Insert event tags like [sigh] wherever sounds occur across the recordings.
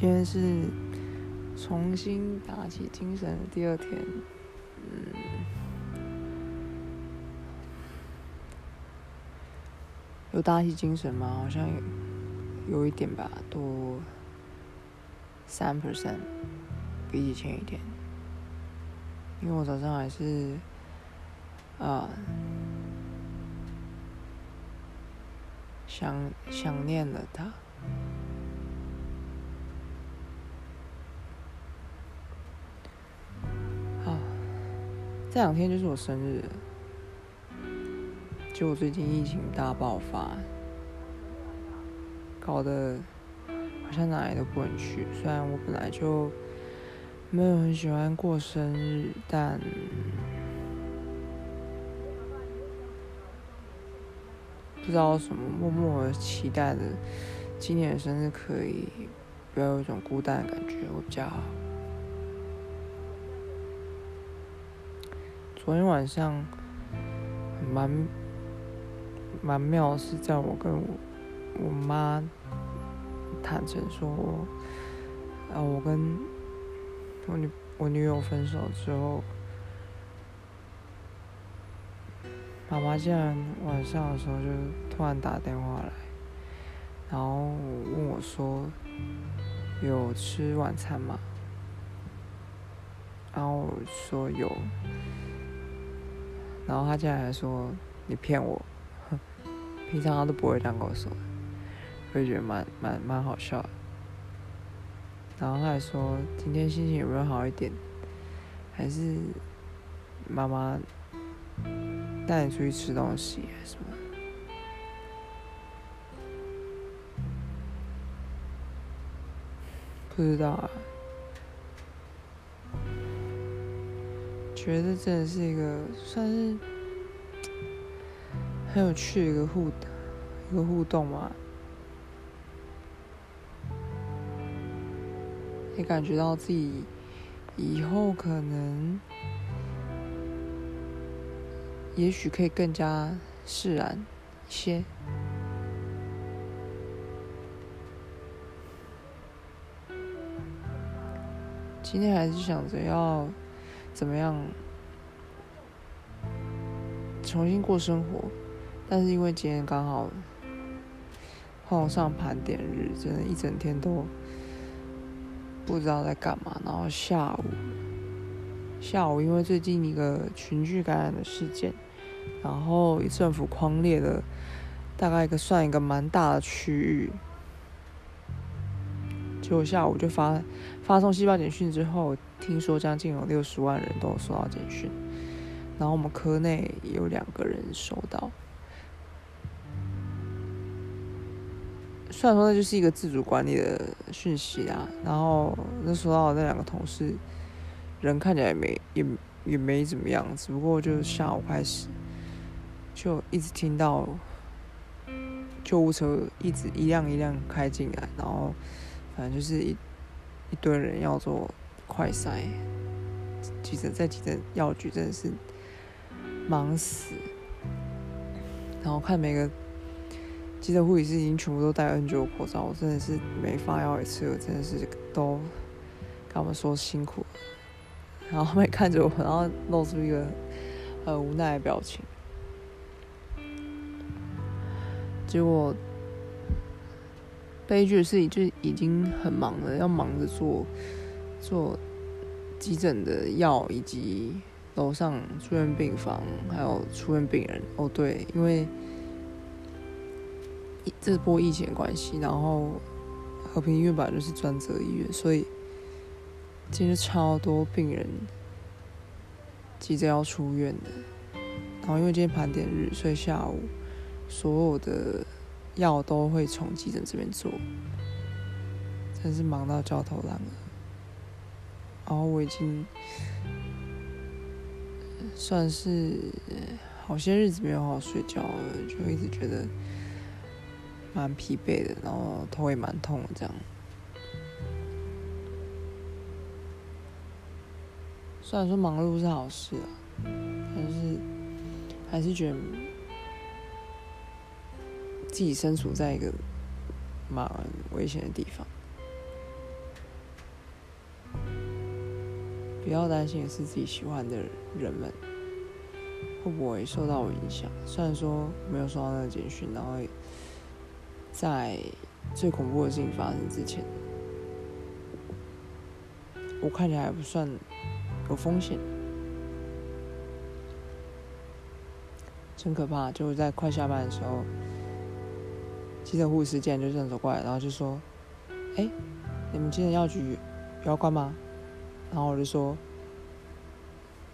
今天是重新打起精神的第二天，嗯，有打起精神吗？好像有一点吧，多三 percent，比以前一点，因为我早上还是啊。想想念了他。这两天就是我生日，就我最近疫情大爆发，搞得好像哪里都不能去。虽然我本来就没有很喜欢过生日，但。不知道什么，默默期待的今年的生日可以不要有一种孤单的感觉，会比较好。昨天晚上蛮蛮妙，是在我跟我我妈坦诚说，啊，我跟我女我女友分手之后。妈妈竟然晚上的时候就突然打电话来，然后问我说：“有吃晚餐吗？”然后我说有，然后他竟然还说：“你骗我！”哼 [laughs] 平常他都不会这样跟我说，我就觉得蛮蛮蛮好笑的。然后他还说：“今天心情有没有好一点？还是妈妈？”带你出去吃东西还是什么？不知道啊。觉得真的是一个算是很有趣的一个互一个互动嘛。也感觉到自己以后可能。也许可以更加释然一些。今天还是想着要怎么样重新过生活，但是因为今天刚好碰上盘点日，真的，一整天都不知道在干嘛。然后下午，下午因为最近一个群聚感染的事件。然后政府框列的大概一个算一个蛮大的区域，结果下午就发发送细胞简讯之后，听说将近有六十万人都收到简讯，然后我们科内有两个人收到，虽然说那就是一个自主管理的讯息啊，然后那收到那两个同事人看起来也没也也没怎么样，只不过就是下午开始。就一直听到救护车一直一辆一辆开进来，然后反正就是一一堆人要做快筛，急诊在急诊药局真的是忙死，然后看每个急诊护理师已经全部都戴 N 九口罩，我真的是没发药一次，我真的是都跟他们说辛苦，然后他们看着我，然后露出一个很无奈的表情。结果，悲剧的事情就已经很忙了，要忙着做做急诊的药，以及楼上住院病房，还有出院病人。哦，对，因为这波疫情关系，然后和平医院本来就是专责医院，所以今天超多病人急着要出院的。然后因为今天盘点日，所以下午。所有的药都会从急诊这边做，真是忙到焦头烂额。然后我已经算是好些日子没有好好睡觉了，就一直觉得蛮疲惫的，然后头也蛮痛的这样。虽然说忙碌是好事啊，但是还是觉得。自己身处在一个蛮危险的地方，比较担心的是自己喜欢的人们会不会受到我影响。虽然说没有收到那个简讯，然后在最恐怖的事情发生之前，我看起来还不算有风险。真可怕！就是在快下班的时候，急诊护士竟然就这样走过来，然后就说：“哎，你们急诊药局要关吗？”然后我就说：“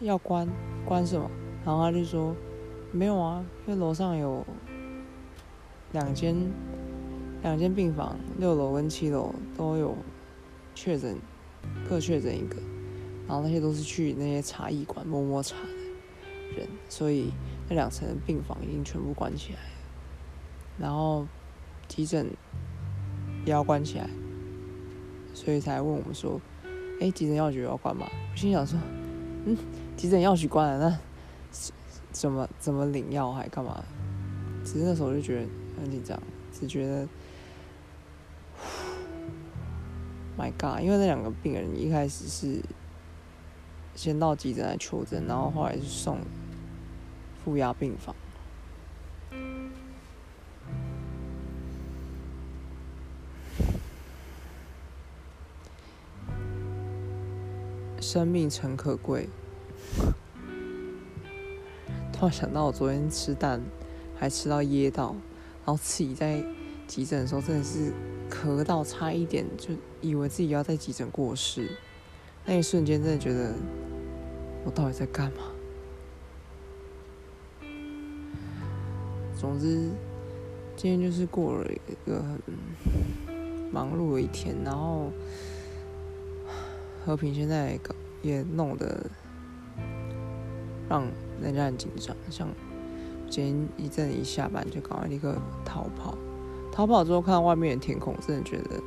要关，关什么？”然后他就说：“没有啊，因为楼上有两间两间病房，六楼跟七楼都有确诊，各确诊一个。然后那些都是去那些茶艺馆摸摸茶的人，所以。”那两层病房已经全部关起来了，然后急诊也要关起来，所以才问我们说：“哎，急诊药局要关吗？”我心想说：“嗯，急诊药局关了，那怎么怎么领药还干嘛？”只是那时候我就觉得很紧张，只觉得，My God！因为那两个病人一开始是先到急诊来求诊，然后后来是送。负压病房，生命诚可贵。突然想到，我昨天吃蛋还吃到噎到，然后自己在急诊的时候，真的是咳到差一点，就以为自己要在急诊过世。那一瞬间，真的觉得我到底在干嘛？总之，今天就是过了一个很忙碌的一天，然后和平现在搞也弄得让人家很紧张。像今天一阵一下班就赶快立刻逃跑，逃跑之后看到外面的天空，真的觉得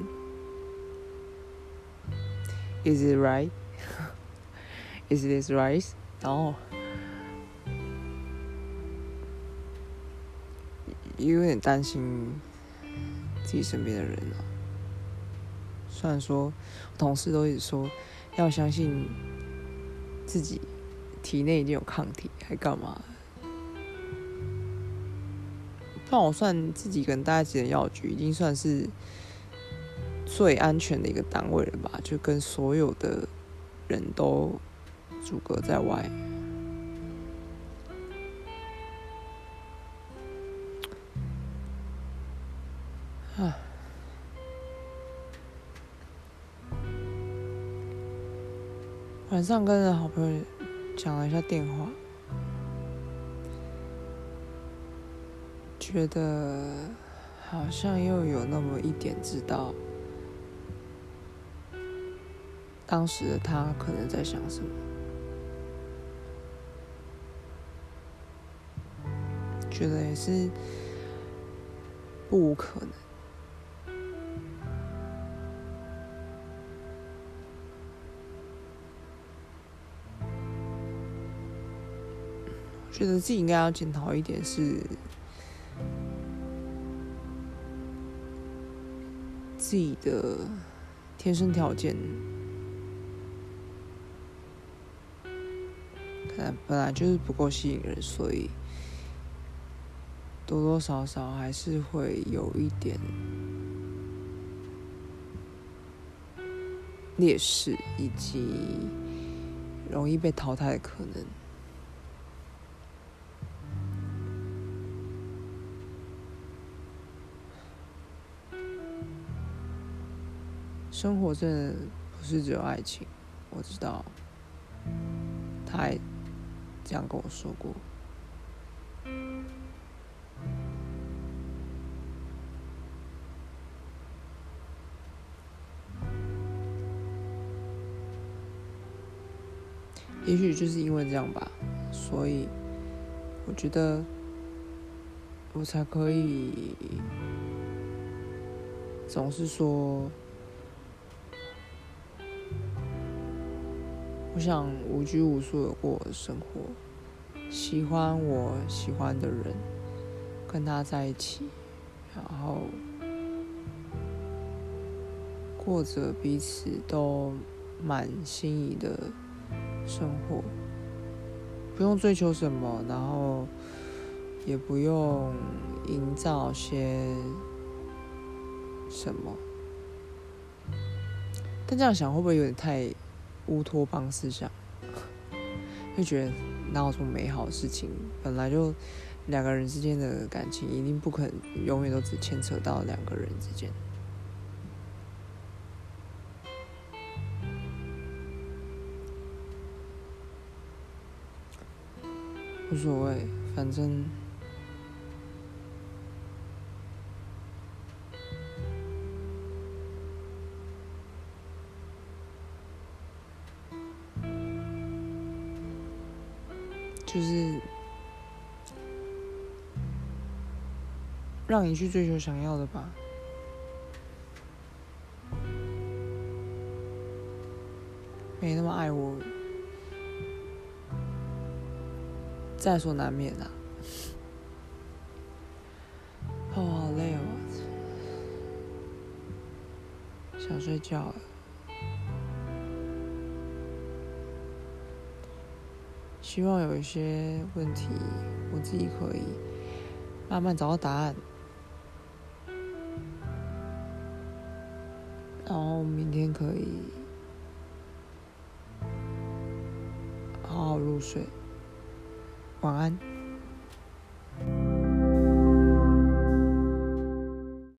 ，Is it right? [laughs] Is this right? 然后。也有点担心自己身边的人啊。虽然说同事都一直说要相信自己体内已经有抗体，还干嘛？但我算自己跟大家急诊药局已经算是最安全的一个单位了吧？就跟所有的人都阻隔在外。晚上跟好朋友讲了一下电话，觉得好像又有那么一点知道当时的他可能在想什么，觉得也是不可能。觉得自己应该要检讨一点，是自己的天生条件，可能本来就是不够吸引人，所以多多少少还是会有一点劣势，以及容易被淘汰的可能。生活真的不是只有爱情，我知道，他还这样跟我说过。也许就是因为这样吧，所以我觉得我才可以总是说。我想无拘无束的过我的生活，喜欢我喜欢的人，跟他在一起，然后过着彼此都蛮心仪的生活，不用追求什么，然后也不用营造些什么。但这样想会不会有点太乌托邦思想？就觉得哪有什么美好的事情？本来就两个人之间的感情，一定不可能永远都只牵扯到两个人之间。无所谓，反正就是让你去追求想要的吧。没那么爱我。在所难免啊！哦，好累哦，想睡觉了。希望有一些问题，我自己可以慢慢找到答案，然后明天可以好好入睡。晚安。